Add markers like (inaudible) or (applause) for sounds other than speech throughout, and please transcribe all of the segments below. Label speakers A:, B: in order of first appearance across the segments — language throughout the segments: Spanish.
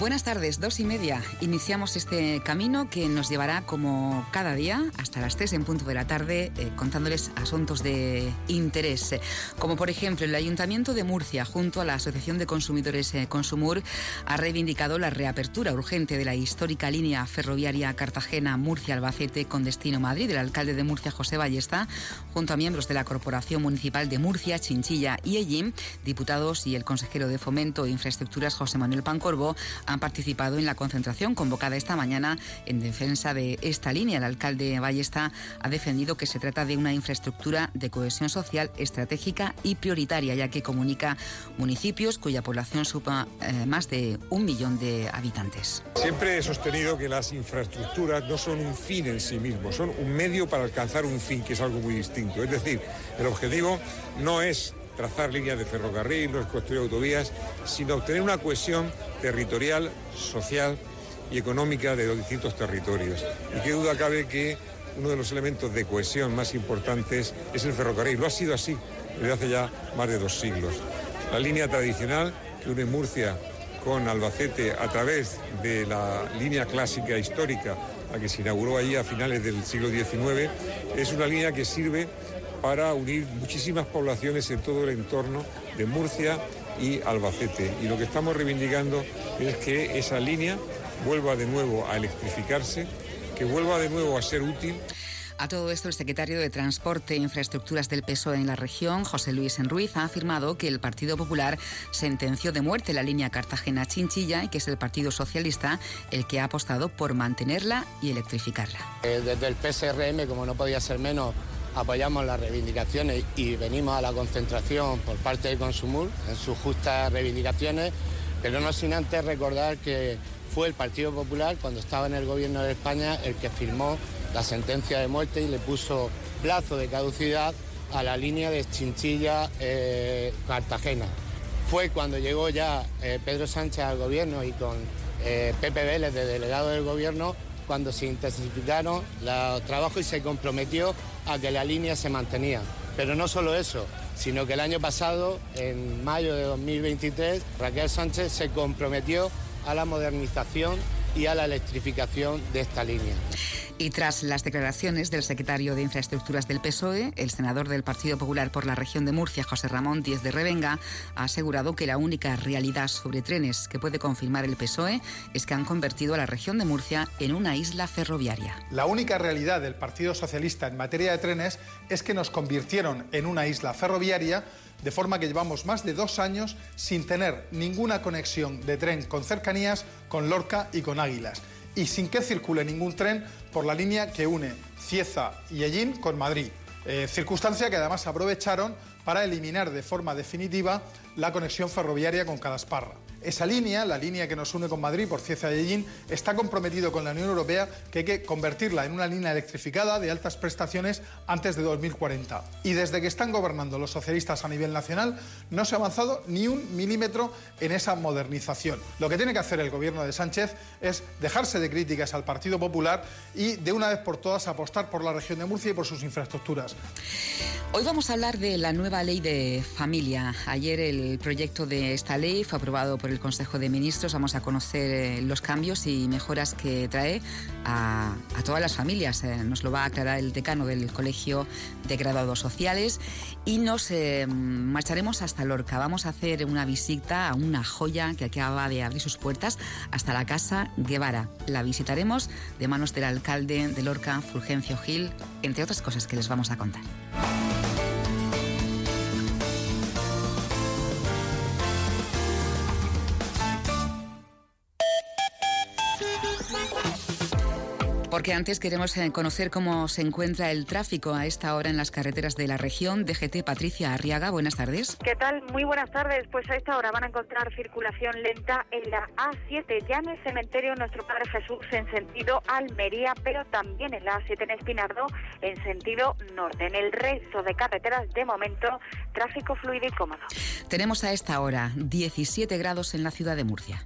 A: Buenas tardes, dos y media. Iniciamos este camino que nos llevará como cada día hasta las tres en punto de la tarde eh, contándoles asuntos de interés. Como por ejemplo el Ayuntamiento de Murcia junto a la Asociación de Consumidores eh, Consumur ha reivindicado la reapertura urgente de la histórica línea ferroviaria Cartagena-Murcia-Albacete con destino Madrid. El alcalde de Murcia, José Ballesta, junto a miembros de la Corporación Municipal de Murcia, Chinchilla y Ellín, diputados y el consejero de Fomento e Infraestructuras, José Manuel Pancorbo, han participado en la concentración convocada esta mañana en defensa de esta línea. El alcalde Ballesta ha defendido que se trata de una infraestructura de cohesión social estratégica y prioritaria, ya que comunica municipios cuya población supa eh, más de un millón de habitantes.
B: Siempre he sostenido que las infraestructuras no son un fin en sí mismo, son un medio para alcanzar un fin, que es algo muy distinto. Es decir, el objetivo no es trazar líneas de ferrocarril, no construir autovías, sino obtener una cohesión territorial, social y económica de los distintos territorios. Y qué duda cabe que uno de los elementos de cohesión más importantes es el ferrocarril. Lo ha sido así desde hace ya más de dos siglos. La línea tradicional que une Murcia con Albacete a través de la línea clásica histórica, la que se inauguró allí a finales del siglo XIX, es una línea que sirve para unir muchísimas poblaciones en todo el entorno de Murcia y Albacete. Y lo que estamos reivindicando es que esa línea vuelva de nuevo a electrificarse, que vuelva de nuevo a ser útil.
A: A todo esto, el secretario de Transporte e Infraestructuras del PSOE en la región, José Luis Enruiz, ha afirmado que el Partido Popular sentenció de muerte la línea Cartagena-Chinchilla y que es el Partido Socialista el que ha apostado por mantenerla y electrificarla.
C: Eh, desde el PSRM, como no podía ser menos, apoyamos las reivindicaciones y venimos a la concentración por parte de Consumur en sus justas reivindicaciones, pero no sin antes recordar que fue el Partido Popular, cuando estaba en el gobierno de España, el que firmó la sentencia de muerte y le puso plazo de caducidad a la línea de Chinchilla-Cartagena. Fue cuando llegó ya eh, Pedro Sánchez al gobierno y con eh, Pepe Vélez de delegado del gobierno cuando se intensificaron los trabajos y se comprometió a que la línea se mantenía. Pero no solo eso, sino que el año pasado, en mayo de 2023, Raquel Sánchez se comprometió a la modernización y a la electrificación de esta línea.
A: Y tras las declaraciones del secretario de Infraestructuras del PSOE, el senador del Partido Popular por la región de Murcia, José Ramón Díez de Revenga, ha asegurado que la única realidad sobre trenes que puede confirmar el PSOE es que han convertido a la región de Murcia en una isla ferroviaria.
D: La única realidad del Partido Socialista en materia de trenes es que nos convirtieron en una isla ferroviaria de forma que llevamos más de dos años sin tener ninguna conexión de tren con cercanías con Lorca y con Águilas y sin que circule ningún tren por la línea que une Cieza y Ellín con Madrid. Eh, circunstancia que además aprovecharon para eliminar de forma definitiva la conexión ferroviaria con Cadasparra. Esa línea, la línea que nos une con Madrid por Cieza y Ellín, está comprometido con la Unión Europea que hay que convertirla en una línea electrificada de altas prestaciones antes de 2040. Y desde que están gobernando los socialistas a nivel nacional, no se ha avanzado ni un milímetro en esa modernización. Lo que tiene que hacer el gobierno de Sánchez es dejarse de críticas al Partido Popular y de una vez por todas apostar por la región de Murcia y por sus infraestructuras.
A: Hoy vamos a hablar de la nueva ley de familia. Ayer el proyecto de esta ley fue aprobado por el Consejo de Ministros. Vamos a conocer eh, los cambios y mejoras que trae a, todas las familias. Eh, nos lo va a aclarar el decano del Colegio de Graduados Sociales y nos eh, marcharemos hasta Lorca. Vamos a hacer una visita a una joya que acaba de abrir sus puertas hasta la Casa Guevara. La visitaremos de manos del alcalde de Lorca, Fulgencio Gil, entre otras cosas que les vamos a contar. Porque antes queremos eh, conocer cómo se encuentra el tráfico a esta hora en las carreteras de la región. DGT Patricia Arriaga, buenas tardes.
E: ¿Qué tal? Muy buenas tardes. Pues a esta hora van a encontrar circulación lenta en la A7, ya en el cementerio Nuestro Padre Jesús en sentido Almería, pero también en la A7 en Espinardo en sentido norte. En el resto de carreteras, de momento, tráfico fluido y cómodo.
A: Tenemos a esta hora 17 grados en la ciudad de Murcia.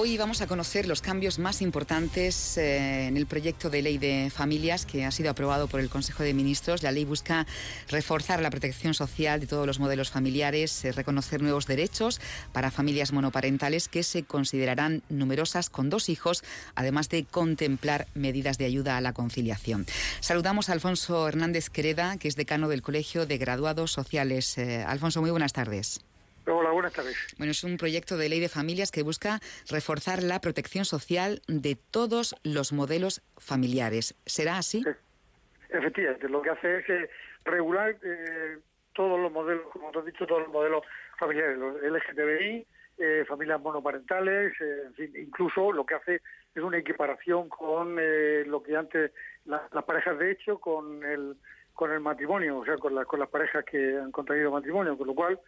A: Hoy vamos a conocer los cambios más importantes eh, en el proyecto de ley de familias que ha sido aprobado por el Consejo de Ministros. La ley busca reforzar la protección social de todos los modelos familiares, eh, reconocer nuevos derechos para familias monoparentales que se considerarán numerosas con dos hijos, además de contemplar medidas de ayuda a la conciliación. Saludamos a Alfonso Hernández Quereda, que es decano del Colegio de Graduados Sociales. Eh, Alfonso, muy buenas tardes.
F: Hola, buenas tardes.
A: Bueno, es un proyecto de ley de familias que busca reforzar la protección social de todos los modelos familiares. ¿Será así?
F: Efectivamente, lo que hace es eh, regular eh, todos los modelos, como te has dicho, todos los modelos familiares, los LGTBI, eh, familias monoparentales, en fin, incluso lo que hace es una equiparación con lo que antes las parejas de hecho con el con el matrimonio, o sea, con, con las parejas que han contraído matrimonio, con lo cual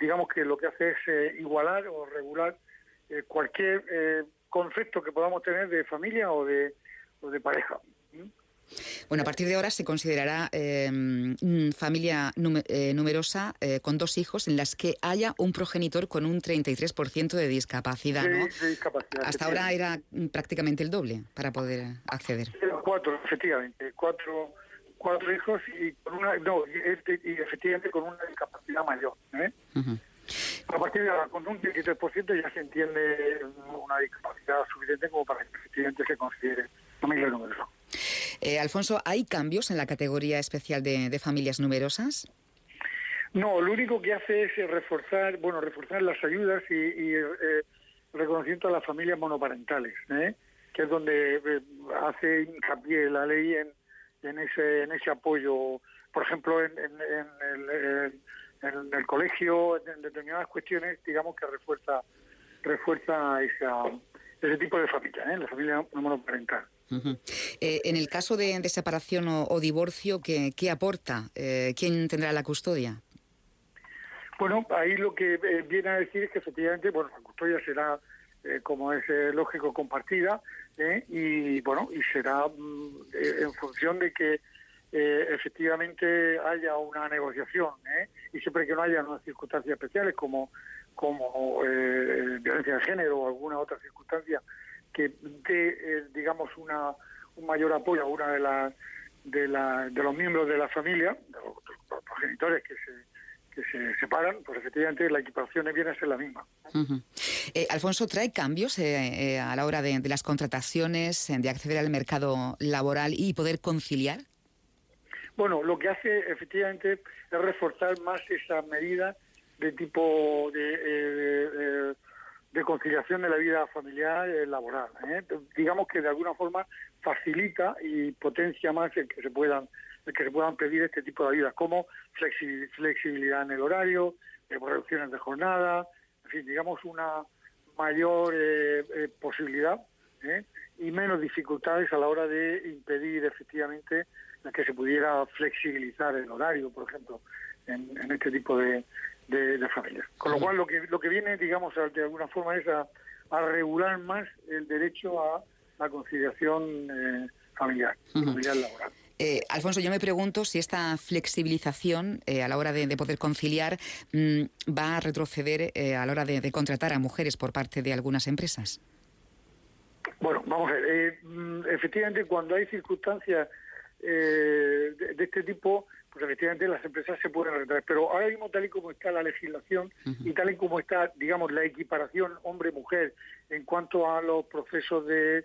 F: digamos que lo que hace es eh, igualar o regular eh, cualquier eh, concepto que podamos tener de familia o de, o de pareja.
A: Bueno, a partir de ahora se considerará em, familia numerosa con dos hijos en las que haya un progenitor con un 33% de discapacidad, ¿no?
F: discapacidad,
A: Hasta ahora era prácticamente el doble para poder acceder.
F: Cuatro, efectivamente, cuatro cuatro hijos y con una no este, y, efectivamente con una discapacidad mayor ¿eh? a partir de ahora con un 33% ya se entiende una discapacidad suficiente como para que efectivamente se considere familia numerosa
A: eh, Alfonso ¿hay cambios en la categoría especial de, familias numerosas?
F: No, lo único que hace es reforzar, bueno, reforzar las ayudas y, y eh, reconocimiento a las familias monoparentales, ¿eh? que es donde eh, hace hincapié la ley en, en ese, en ese apoyo, por ejemplo, en, el, en el colegio, en determinadas cuestiones, digamos que refuerza refuerza esa, ese tipo de familia, ¿eh? la familia monoparental.
A: Eh, en el caso de, separación o, divorcio, ¿qué, qué aporta? Eh, ¿Quién tendrá la custodia?
F: Bueno, ahí lo que eh, viene a decir es que efectivamente, bueno, la custodia será, como es lógico, compartida, ¿eh? y bueno y será mm, eh, en función de que eh, efectivamente haya una negociación y siempre que no haya unas circunstancias especiales como como violencia de género o alguna otra circunstancia que dé digamos una un mayor apoyo a una de las de, la, de los miembros de la familia de los progenitores que se que se separan, pues efectivamente la equipación viene a ser la misma.
A: Eh, Alfonso, ¿trae cambios eh, eh, a la hora de, las contrataciones, de acceder al mercado laboral y poder conciliar?
F: Bueno, lo que hace efectivamente es reforzar más esa medida de tipo de, de, conciliación de la vida familiar y laboral. Digamos que de alguna forma facilita y potencia más el que se puedan que se puedan pedir este tipo de ayudas, como flexibilidad en el horario, eh, reducciones de jornada, en fin, digamos una mayor eh, eh, posibilidad y menos dificultades a la hora de impedir efectivamente que se pudiera flexibilizar el horario, por ejemplo, en, este tipo de, familias. Con lo cual, lo que, lo que viene, digamos, de alguna forma es a, regular más el derecho a la conciliación familiar, familiar laboral.
A: Eh, Alfonso, yo me pregunto si esta flexibilización eh, a la hora de, poder conciliar mm, va a retroceder eh, a la hora de, contratar a mujeres por parte de algunas empresas.
F: Bueno, vamos a ver. Mm, efectivamente, cuando hay circunstancias de, este tipo, pues efectivamente las empresas se pueden retraer. Pero ahora mismo, tal y como está la legislación y tal y como está, digamos, la equiparación hombre-mujer en cuanto a los procesos de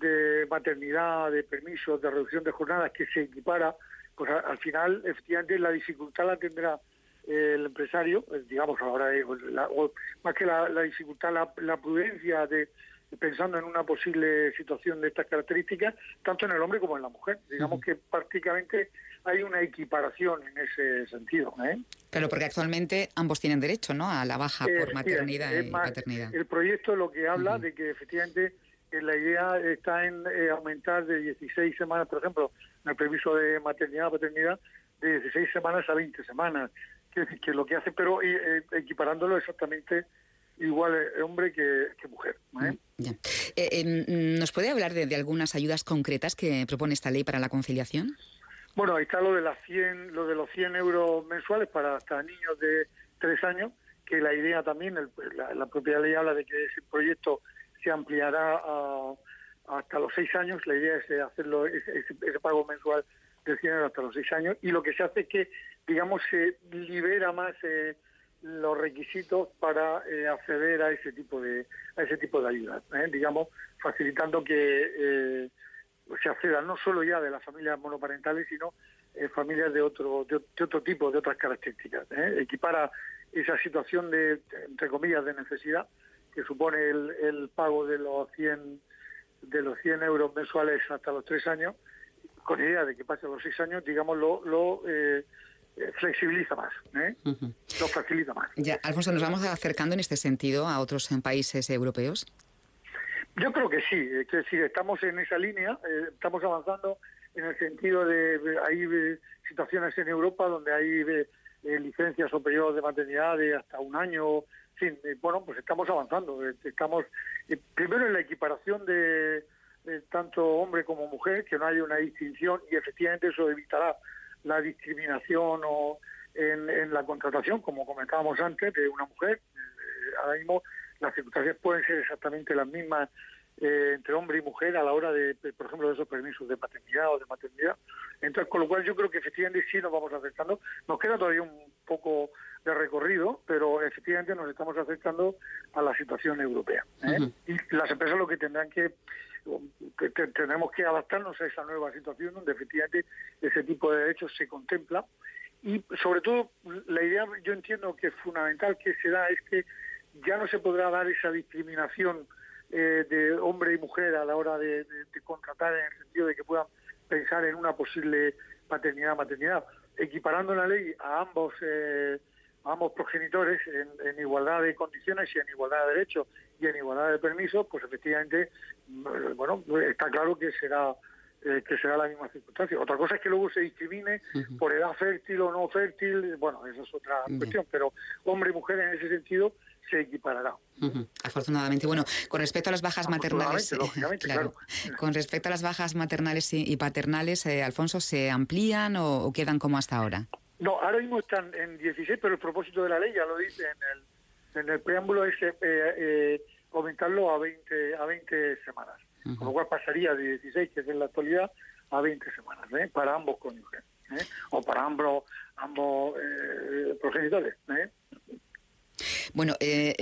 F: de maternidad, de permisos, de reducción de jornadas que se equipara, pues al final efectivamente la dificultad la tendrá el empresario, eh, digamos ahora, eh, más que la, dificultad, la, prudencia de pensando en una posible situación de estas características, tanto en el hombre como en la mujer. Digamos que prácticamente hay una equiparación en ese sentido. ¿eh?
A: Claro, porque actualmente ambos tienen derecho ¿no? a la baja por maternidad y paternidad.
F: El proyecto lo que habla de que efectivamente la idea está en aumentar de 16 semanas, por ejemplo, en el permiso de maternidad o paternidad, de 16 semanas a 20 semanas que, que lo que hace, pero eh, equiparándolo exactamente igual eh, hombre que, mujer. ¿eh?
A: Mm, ¿Nos puede hablar de, algunas ayudas concretas que propone esta ley para la conciliación?
F: Bueno, ahí está lo de las 100, lo de los 100 euros mensuales para hasta niños de 3 años, que la idea también, la, propia ley habla de que ese proyecto se ampliará hasta los 6 años, la idea es hacerlo ese, ese pago mensual de 100 euros hasta los 6 años, y lo que se hace es que digamos, se libera más eh, los requisitos para eh, acceder a ese tipo de a ese tipo de ayudas, ¿eh? digamos, facilitando que se acceda no solo ya de las familias monoparentales, sino familias de otro de, otro tipo, de otras características. Equipara esa situación de entre comillas de necesidad que supone el, el pago de los 100 de los 100 euros mensuales hasta los tres años, con idea de que pase los seis años, digamos, lo, lo eh, flexibiliza más, ¿eh? lo facilita más.
A: Ya, Alfonso, ¿nos vamos acercando en este sentido a otros países europeos?
F: Yo creo que sí, es decir, estamos en esa línea, eh, estamos avanzando en el sentido de, hay situaciones en Europa donde hay licencias o periodos de maternidad de hasta un año, en bueno, pues estamos avanzando, estamos primero en la equiparación de, tanto hombre como mujer, que no haya una distinción y efectivamente eso evitará la discriminación o en, la contratación, como comentábamos antes, de una mujer. Eh, ahora mismo las circunstancias pueden ser exactamente las mismas eh, entre hombre y mujer a la hora de, por ejemplo, de esos permisos de paternidad o de maternidad. Entonces, con lo cual yo creo que efectivamente sí nos vamos acercando. Nos queda todavía un poco de recorrido, pero efectivamente nos estamos acercando a la situación europea. ¿eh? Y las empresas lo que tendrán que que tenemos que adaptarnos a esa nueva situación donde efectivamente ese tipo de derechos se contempla y sobre todo la idea yo entiendo que es fundamental que se da es que ya no se podrá dar esa discriminación eh, de hombre y mujer a la hora de, contratar en el sentido de que puedan pensar en una posible paternidad maternidad equiparando la ley a ambos eh, ambos progenitores en, igualdad de condiciones y en igualdad de derechos y en igualdad de permisos, pues efectivamente, mm, bueno, está claro que será eh, que será la misma circunstancia. Otra cosa es que luego se discrimine por edad fértil o no fértil, bueno, esa es otra cuestión, pero hombre y mujer en ese sentido se equiparará.
A: Afortunadamente. Bueno, con respecto a las bajas maternales, (laughs)
F: claro,
A: con respecto a las bajas maternales y, paternales, eh, Alfonso, ¿se amplían o quedan como hasta ahora?
F: No, ahora mismo están en 16, pero el propósito de la ley ya lo dice en el, en el preámbulo es eh, eh, aumentarlo a 20, a 20 semanas. Con lo cual pasaría de 16, que es en la actualidad, a 20 semanas, ¿eh? para ambos cónyuges, ¿eh? o para ambos, ambos progenitores.
A: Bueno, eh,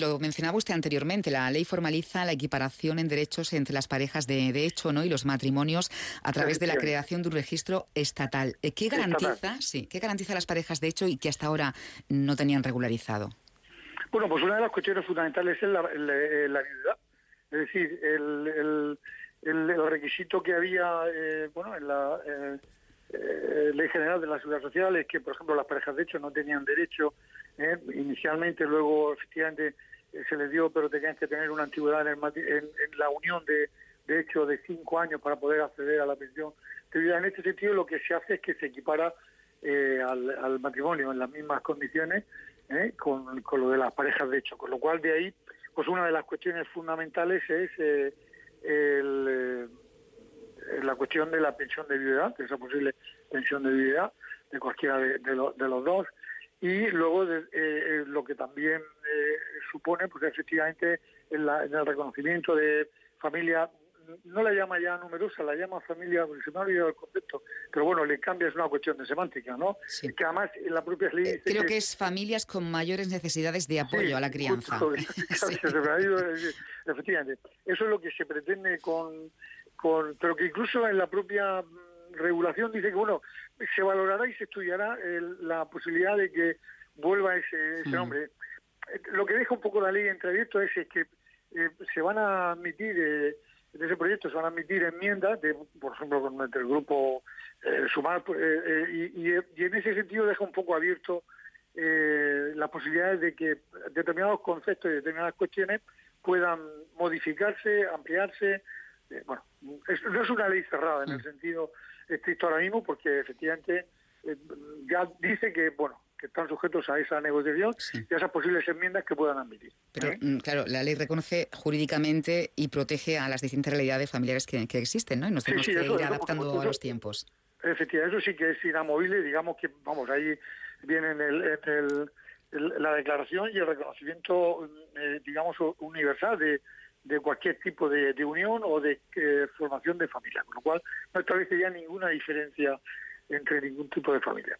A: lo mencionaba usted anteriormente, la ley formaliza la equiparación en derechos entre las parejas de, hecho ¿no? y los matrimonios a través de la creación de un registro estatal. Eh, ¿Qué garantiza, sí, ¿Qué garantiza las parejas de hecho y que hasta ahora no tenían regularizado?
F: Bueno, pues una de las cuestiones fundamentales es la, la, Es decir, el, requisito que había eh, bueno, en la Ley General de la Seguridad Social es que, por ejemplo, las parejas de hecho no tenían derecho ¿eh? Inicialmente, luego, efectivamente, eh, se les dio, pero tenían que tener una antigüedad en, la unión de, de hecho de cinco años para poder acceder a la pensión de vida. En este sentido, lo que se hace es que se equipara eh, al, matrimonio en las mismas condiciones con, con, lo de las parejas de hecho. Con lo cual, de ahí, pues una de las cuestiones fundamentales es el, cuestión de la pensión de viudedad, de esa posible pensión de viudedad de cualquiera de, de los dos y luego eh, eh, lo que también eh, supone, pues efectivamente, en, el reconocimiento de familia, no la llama ya numerosa, la llama familia, porque se me ha olvidado el concepto, pero bueno, le cambia, es una cuestión de semántica, ¿no? Que además en la propia ley...
A: creo que, es familias con mayores necesidades de apoyo a la crianza. (laughs)
F: efectivamente, eso es lo que se pretende con, con... Pero que incluso en la propia regulación dice que, bueno, se valorará y se estudiará la posibilidad de que vuelva ese, ese nombre. Lo que deja un poco la ley entreabierto es, es que se van a admitir, en ese proyecto se van a admitir enmiendas, de, por ejemplo, con el grupo Sumar, y, y en ese sentido deja un poco abierto eh, las posibilidades de que determinados conceptos y determinadas cuestiones puedan modificarse, ampliarse. Eh, bueno, no es una ley cerrada en el mm. sentido estricto ahora mismo, porque efectivamente eh, ya dice que, bueno, que están sujetos a esa negociación y a esas posibles enmiendas que puedan admitir.
A: Pero, mm, claro, la ley reconoce jurídicamente y protege a las distintas realidades familiares que, existen, ¿no? Y nos tenemos que ir adaptando a los tiempos.
F: Efectivamente, eso sí que es inamovible, digamos que, vamos, ahí viene en, el, la declaración y el reconocimiento, eh, digamos, universal de, de cualquier tipo de, unión o de eh, formación de familia, con lo cual no establece ya ninguna diferencia entre ningún tipo de familia.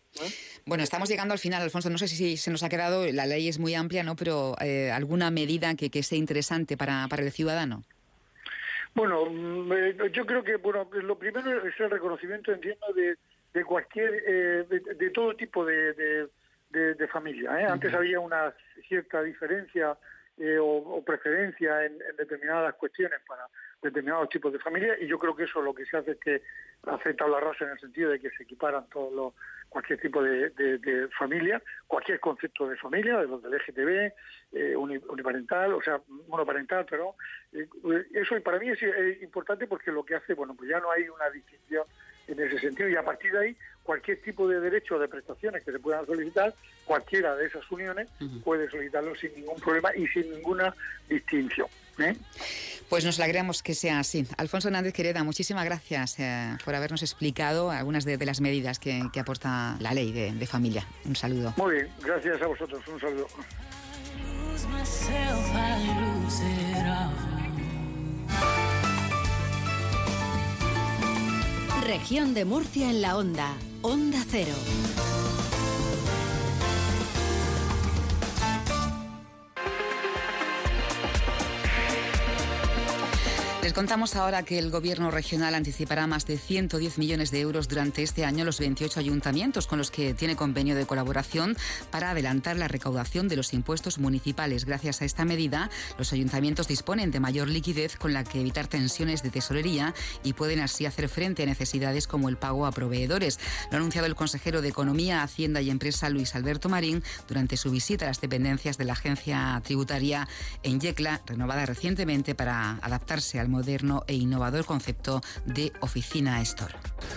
A: Bueno, estamos llegando al final, Alfonso. No sé si se nos ha quedado, la ley es muy amplia, ¿no? Pero eh, alguna medida que, que sea interesante para, para el ciudadano.
F: Bueno, mm, yo creo que bueno, lo primero es el reconocimiento, entiendo, de, de cualquier, eh, de, todo tipo de, de, familia. ¿eh? Antes había una cierta diferencia eh, o, preferencia en, determinadas cuestiones para determinados tipos de familia y yo creo que eso lo que se hace es que hace tabla rasa en el sentido de que se equiparan todos los cualquier tipo de, familia, cualquier concepto de familia, de los del LGTB, eh, uniparental, o sea, monoparental, pero eso para mí es, es importante porque lo que hace, bueno, pues ya no hay una distinción en ese sentido y a partir de ahí cualquier tipo de derecho o de prestaciones que se puedan solicitar, cualquiera de esas uniones puede solicitarlo sin ningún problema y sin ninguna distinción. ¿eh?
A: Pues nos alegramos que sea así. Alfonso Hernández Quereda, muchísimas gracias eh, por habernos explicado algunas de, las medidas que, aporta la ley de, de familia. Un saludo.
F: Muy bien, gracias a vosotros. Un saludo.
G: Región de Murcia en la onda. Onda Cero.
A: Les contamos ahora que el Gobierno regional anticipará más de 110 millones de euros durante este año a los 28 ayuntamientos con los que tiene convenio de colaboración para adelantar la recaudación de los impuestos municipales. Gracias a esta medida, los ayuntamientos disponen de mayor liquidez con la que evitar tensiones de tesorería y pueden así hacer frente a necesidades como el pago a proveedores. Lo ha anunciado el consejero de Economía, Hacienda y Empresa, Luis Alberto Marín, durante su visita a las dependencias de la agencia tributaria en Yecla, renovada recientemente para adaptarse al moderno e innovador concepto de oficina store.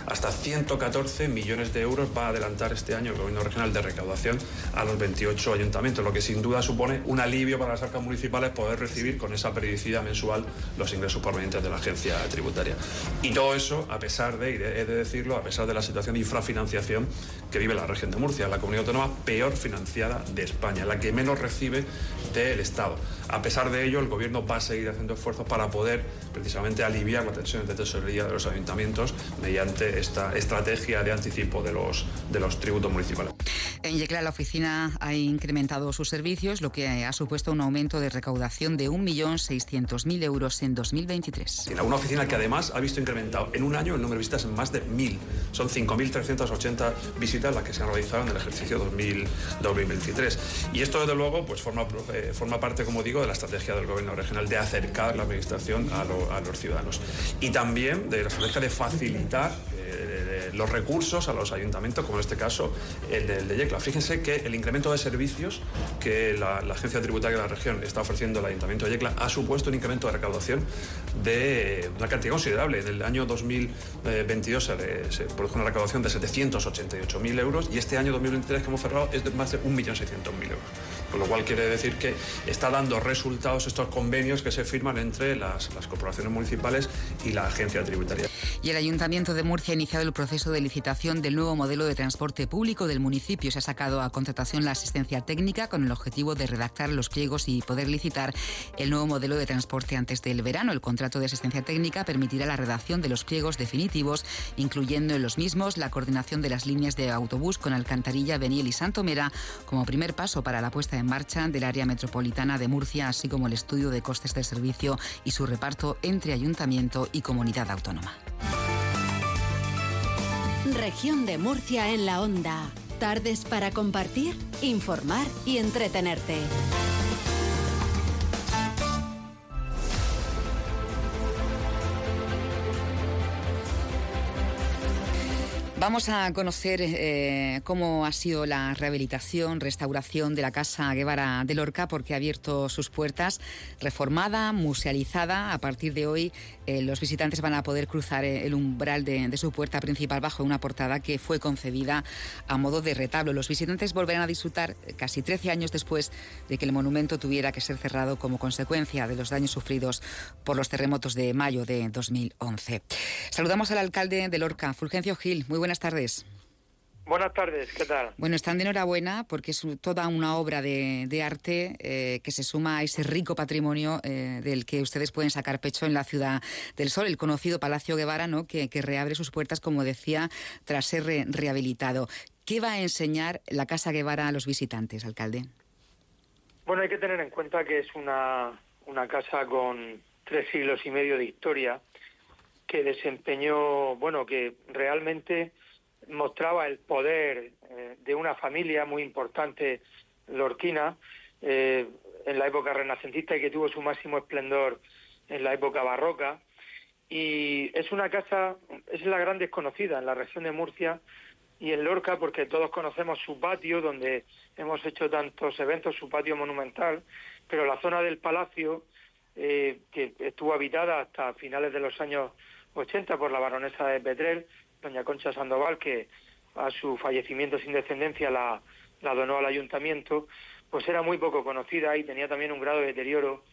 H: Hasta 114 millones de euros va a adelantar este año el Gobierno Regional de recaudación a los 28 ayuntamientos, lo que sin duda supone un alivio para las arcas municipales poder recibir con esa periodicidad mensual los ingresos provenientes de la agencia tributaria. Y todo eso, a pesar de, y he de decirlo, a pesar de la situación de infrafinanciación que vive la región de Murcia, la comunidad autónoma peor financiada de España, la que menos recibe del Estado. A pesar de ello, el Gobierno va a seguir haciendo esfuerzos para poder precisamente aliviar la tensión de tesorería de los ayuntamientos mediante esta estrategia de anticipo de los, de los tributos municipales.
A: En Yecla la oficina ha incrementado sus servicios, lo que ha supuesto un aumento de recaudación de 1.600.000 euros en 2023.
H: En una oficina que además ha visto incrementado en un año el número de visitas en más de 1.000. Son 5.380 visitas las que se han realizado en el ejercicio 2023. Y esto, desde luego, pues forma, eh, forma parte, como digo, de la estrategia del Gobierno regional de acercar la administración a, los ciudadanos. Y también de la estrategia de facilitar los recursos a los ayuntamientos, como en este caso el de, Yecla. Fíjense que el incremento de servicios que la, Agencia Tributaria de la región está ofreciendo al Ayuntamiento de Yecla ha supuesto un incremento de recaudación de una cantidad considerable. En el año 2022 se, produjo una recaudación de 788.000 euros y este año 2023 que hemos cerrado es de más de 1.600.000 euros. Con lo cual quiere decir que está dando resultados estos convenios que se firman entre las, corporaciones municipales y la agencia tributaria.
A: Y el Ayuntamiento de Murcia ha iniciado el proceso de licitación del nuevo modelo de transporte público del municipio. Ha sacado a contratación la asistencia técnica con el objetivo de redactar los pliegos y poder licitar el nuevo modelo de transporte antes del verano. El contrato de asistencia técnica permitirá la redacción de los pliegos definitivos, incluyendo en los mismos la coordinación de las líneas de autobús con Alcantarilla, Beniel y Santomera como primer paso para la puesta en marcha del área metropolitana de Murcia, así como el estudio de costes del servicio y su reparto entre ayuntamiento y comunidad autónoma.
G: Región de Murcia en la onda. Tardes para compartir, informar y entretenerte.
A: Vamos a conocer eh, cómo ha sido la rehabilitación, restauración de la Casa Guevara de Lorca, porque ha abierto sus puertas, reformada, musealizada. A partir de hoy, eh, los visitantes van a poder cruzar eh, el umbral de, de, su puerta principal bajo una portada que fue concebida a modo de retablo. Los visitantes volverán a disfrutar casi 13 años después de que el monumento tuviera que ser cerrado como consecuencia de los daños sufridos por los terremotos de mayo de 2011. Saludamos al alcalde de Lorca, Fulgencio Gil. Muy buenas tardes.
I: Buenas tardes, ¿qué tal?
A: Bueno, están de enhorabuena porque es toda una obra de, de arte eh, que se suma a ese rico patrimonio eh, del que ustedes pueden sacar pecho en la Ciudad del Sol, el conocido Palacio Guevara, ¿no? que, que reabre sus puertas, como decía, tras ser re rehabilitado. ¿Qué va a enseñar la Casa Guevara a los visitantes, alcalde?
I: Bueno, hay que tener en cuenta que es una, una casa con tres siglos y medio de historia que desempeñó, bueno, que realmente mostraba el poder eh, de una familia muy importante lorquina eh, en la época renacentista y que tuvo su máximo esplendor en la época barroca. Y es una casa, es la gran desconocida en la región de Murcia y en Lorca porque todos conocemos su patio donde hemos hecho tantos eventos, su patio monumental, pero la zona del palacio, eh, que estuvo habitada hasta finales de los años 80 por la baronesa de Petrel, doña Concha Sandoval, que a su fallecimiento sin descendencia la, la donó al ayuntamiento, pues era muy poco conocida y tenía también un grado de deterioro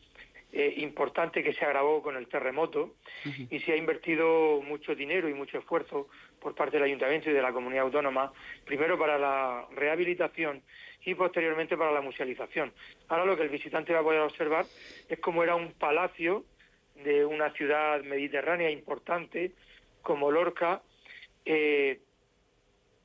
I: eh, importante que se agravó con el terremoto uh -huh. y se ha invertido mucho dinero y mucho esfuerzo por parte del ayuntamiento y de la comunidad autónoma, primero para la rehabilitación y posteriormente para la musealización. Ahora lo que el visitante va a poder observar es cómo era un palacio de una ciudad mediterránea importante como Lorca eh,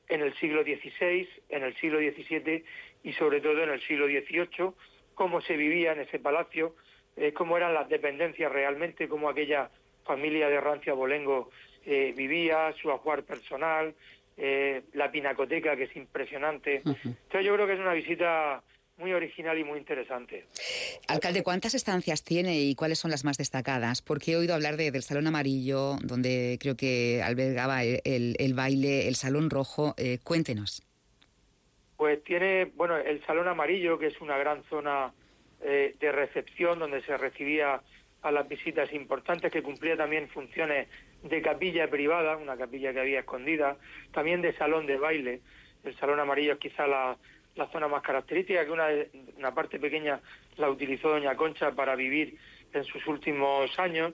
I: en el siglo XVI, en el siglo XVII y sobre todo en el siglo XVIII, cómo se vivía en ese palacio, eh, cómo eran las dependencias realmente, cómo aquella familia de Rancia Bolengo eh, vivía, su ajuar personal, eh, la pinacoteca que es impresionante. Entonces yo creo que es una visita muy original y muy interesante.
A: Alcalde, ¿cuántas estancias tiene y cuáles son las más destacadas? Porque he oído hablar de, del Salón Amarillo, donde creo que albergaba el, el, el baile, el Salón Rojo. Eh, cuéntenos.
I: Pues tiene, bueno, el Salón Amarillo, que es una gran zona eh, de recepción donde se recibía a las visitas importantes, que cumplía también funciones de capilla privada, una capilla que había escondida, también de salón de baile. El Salón Amarillo es quizá la la zona más característica, que una, una parte pequeña la utilizó doña Concha para vivir en sus últimos años.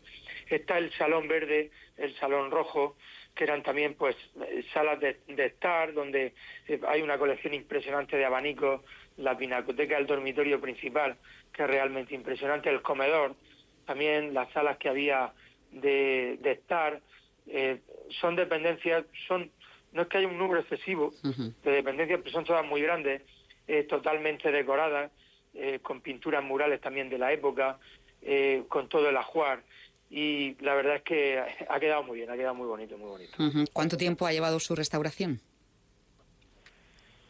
I: Está el Salón Verde, el Salón Rojo, que eran también pues salas de, estar, donde hay una colección impresionante de abanicos, la pinacoteca del dormitorio principal, que es realmente impresionante, el comedor, también las salas que había de, de estar, eh, son dependencias, son no es que haya un número excesivo uh -huh. de dependencias, pero son todas muy grandes, eh, totalmente decoradas, eh, con pinturas murales también de la época, eh, con todo el ajuar. Y la verdad es que ha quedado muy bien, ha quedado muy bonito, muy bonito.
A: Uh -huh. ¿Cuánto tiempo ha llevado su restauración?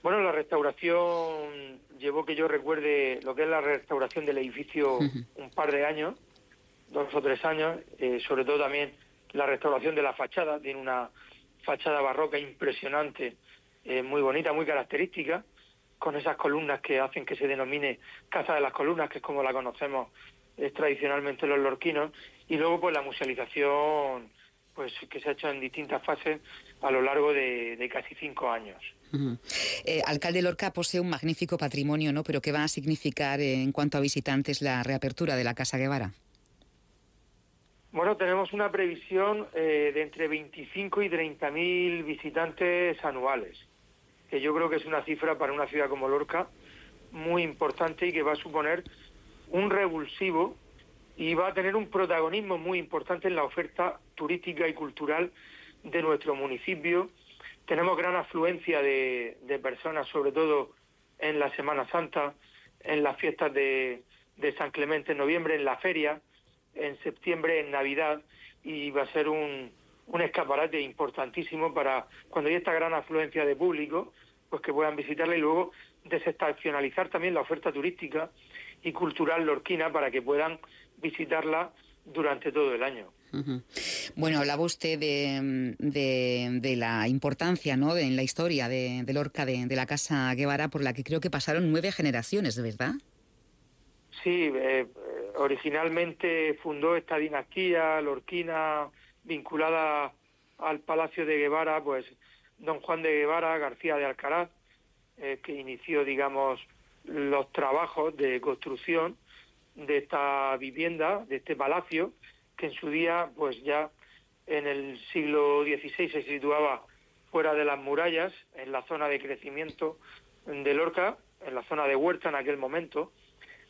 I: Bueno, la restauración llevó que yo recuerde lo que es la restauración del edificio uh -huh. un par de años, dos o tres años, sobre todo también la restauración de la fachada, tiene una fachada barroca impresionante, eh, muy bonita, muy característica, con esas columnas que hacen que se denomine Casa de las Columnas, que es como la conocemos eh, tradicionalmente los lorquinos, y luego pues la musealización pues que se ha hecho en distintas fases a lo largo de, casi cinco años.
A: Eh, alcalde Lorca posee un magnífico patrimonio, ¿no? Pero ¿qué va a significar eh, en cuanto a visitantes la reapertura de la Casa Guevara?
I: Bueno, tenemos una previsión eh, de entre 25 y 30 mil visitantes anuales, que yo creo que es una cifra para una ciudad como Lorca muy importante y que va a suponer un revulsivo y va a tener un protagonismo muy importante en la oferta turística y cultural de nuestro municipio. Tenemos gran afluencia de, personas, sobre todo en la Semana Santa, en las fiestas de, de San Clemente en noviembre, en la feria en septiembre, en Navidad, y va a ser un, un escaparate importantísimo para cuando hay esta gran afluencia de público, pues que puedan visitarla y luego desestacionalizar también la oferta turística y cultural lorquina para que puedan visitarla durante todo el año.
A: Bueno, hablaba usted de, de, la importancia ¿no? en la historia de, Lorca, de, la Casa Guevara, por la que creo que pasaron nueve generaciones, ¿de verdad?
I: Sí, eh, originalmente fundó esta dinastía lorquina vinculada al Palacio de Guevara, pues don Juan de Guevara García de Alcaraz, eh, que inició, digamos, los trabajos de construcción de esta vivienda, de este palacio, que en su día, pues ya en el siglo XVI se situaba fuera de las murallas, en la zona de crecimiento de Lorca, en la zona de Huerta en aquel momento,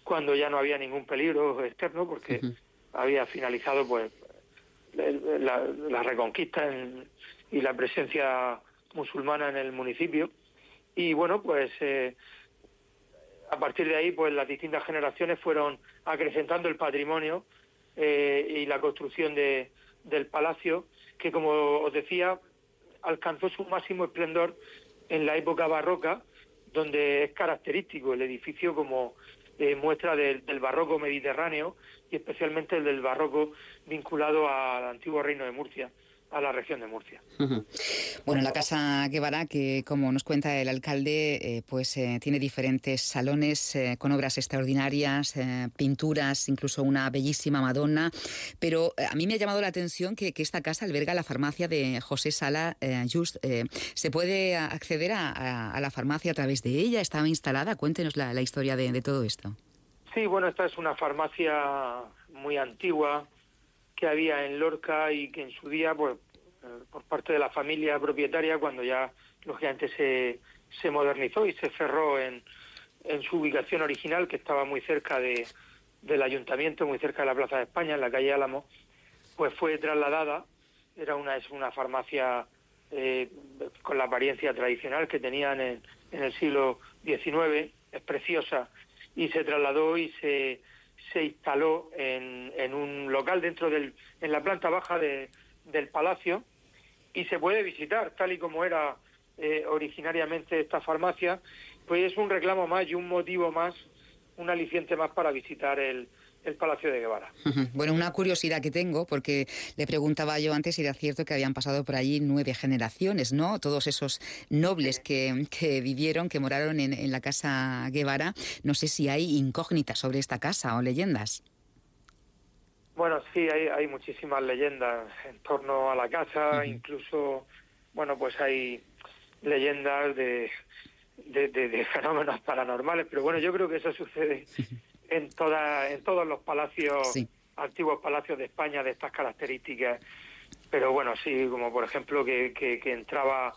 I: cuando ya no había ningún peligro externo, porque había finalizado pues la, reconquista y la presencia musulmana en el municipio. Y bueno, pues eh, a partir de ahí, pues las distintas generaciones fueron acrecentando el patrimonio eh, y la construcción de, del palacio, que como os decía, alcanzó su máximo esplendor en la época barroca, donde es característico el edificio como eh, muestra del barroco mediterráneo y especialmente el del barroco vinculado al antiguo reino de Murcia a la región de Murcia.
A: Bueno, la Casa Guevara, que como nos cuenta el alcalde, eh, pues eh, tiene diferentes salones eh, con obras extraordinarias, pinturas, incluso una bellísima Madonna, pero a mí me ha llamado la atención que, esta casa alberga la farmacia de José Sala Just. ¿Se puede acceder a, la farmacia a través de ella? ¿Estaba instalada? Cuéntenos la, historia de, de todo esto.
I: Sí, bueno, esta es una farmacia muy antigua, que había en Lorca y que en su día, pues, eh, por parte de la familia propietaria, cuando ya lógicamente se, se modernizó y se cerró en, su ubicación original, que estaba muy cerca de, del ayuntamiento, muy cerca de la Plaza de España, en la calle Álamo, pues fue trasladada. Era una, es una farmacia eh, con la apariencia tradicional que tenían en, en el siglo XIX, es preciosa, y se trasladó y se se instaló en, en un local dentro del, en la planta baja de, del palacio y se puede visitar tal y como era eh, originariamente esta farmacia, pues es un reclamo más y un motivo más, un aliciente más para visitar el, el Palacio de Guevara.
A: Bueno, una curiosidad que tengo, porque le preguntaba yo antes si era cierto que habían pasado por allí nueve generaciones, ¿no? Todos esos nobles que, que vivieron, que moraron en, en, la casa Guevara. No sé si hay incógnitas sobre esta casa o leyendas.
I: Bueno, sí, hay, hay muchísimas leyendas en torno a la casa, incluso, bueno, pues hay leyendas de, de, de, (laughs) fenómenos paranormales, pero bueno, yo creo que eso sucede (laughs) en, toda, en todos los palacios, antiguos palacios de España de estas características. Pero bueno, sí, como por ejemplo que, que, entraba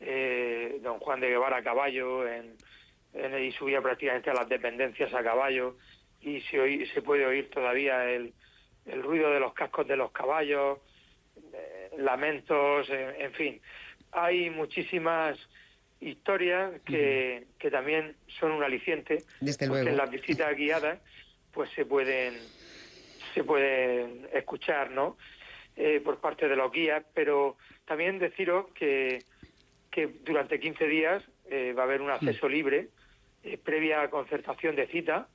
I: eh, don Juan de Guevara a caballo en, y subía prácticamente a las dependencias a caballo y se, se puede oír todavía el, el ruido de los cascos de los caballos, eh, lamentos, en, fin. Hay muchísimas historias que, que también son un aliciente.
A: Desde
I: luego. en las visitas guiadas pues se pueden se pueden escuchar, ¿no? Eh, por parte de los guías, pero también deciros que, que durante 15 días eh, va a haber un acceso libre, eh, previa concertación de cita,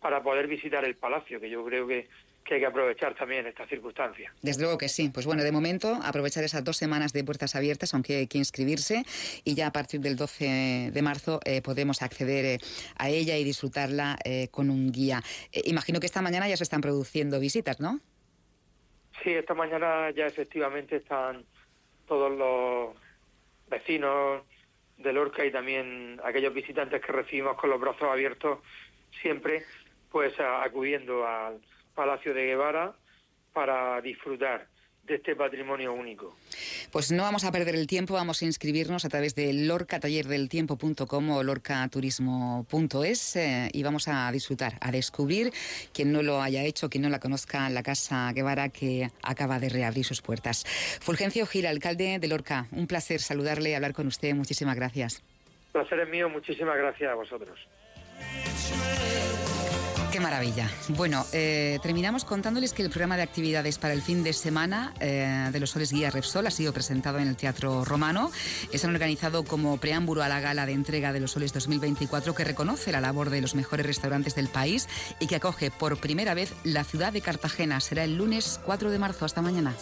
I: para poder visitar el palacio, que yo creo que que hay que aprovechar también esta circunstancia.
A: Desde luego que sí. Pues bueno, de momento aprovechar esas dos semanas de puertas abiertas, aunque hay que inscribirse, y ya a partir del 12 de marzo eh, podemos acceder eh, a ella y disfrutarla eh, con un guía. imagino que esta mañana ya se están produciendo visitas, ¿no?
I: Sí, esta mañana ya efectivamente están todos los vecinos de Lorca y también aquellos visitantes que recibimos con los brazos abiertos siempre, pues acudiendo al Palacio de Guevara para disfrutar de este patrimonio único.
A: Pues no vamos a perder el tiempo, vamos a inscribirnos a través de lorcatallerdeltiempo.com o lorcaturismo.es eh, y vamos a disfrutar, a descubrir quien no lo haya hecho, quien no la conozca, la Casa Guevara que acaba de reabrir sus puertas. Fulgencio Gil, alcalde de Lorca, un placer saludarle y hablar con usted. Muchísimas gracias.
I: Placer es mío, muchísimas gracias a vosotros.
A: Maravilla. Bueno, eh, terminamos contándoles que el programa de actividades para el fin de semana eh, de los Soles Guía Repsol ha sido presentado en el Teatro Romano. Están organizado como preámbulo a la gala de entrega de los Soles 2024 que reconoce la labor de los mejores restaurantes del país y que acoge por primera vez la ciudad de Cartagena. Será el lunes 4 de marzo. Hasta mañana.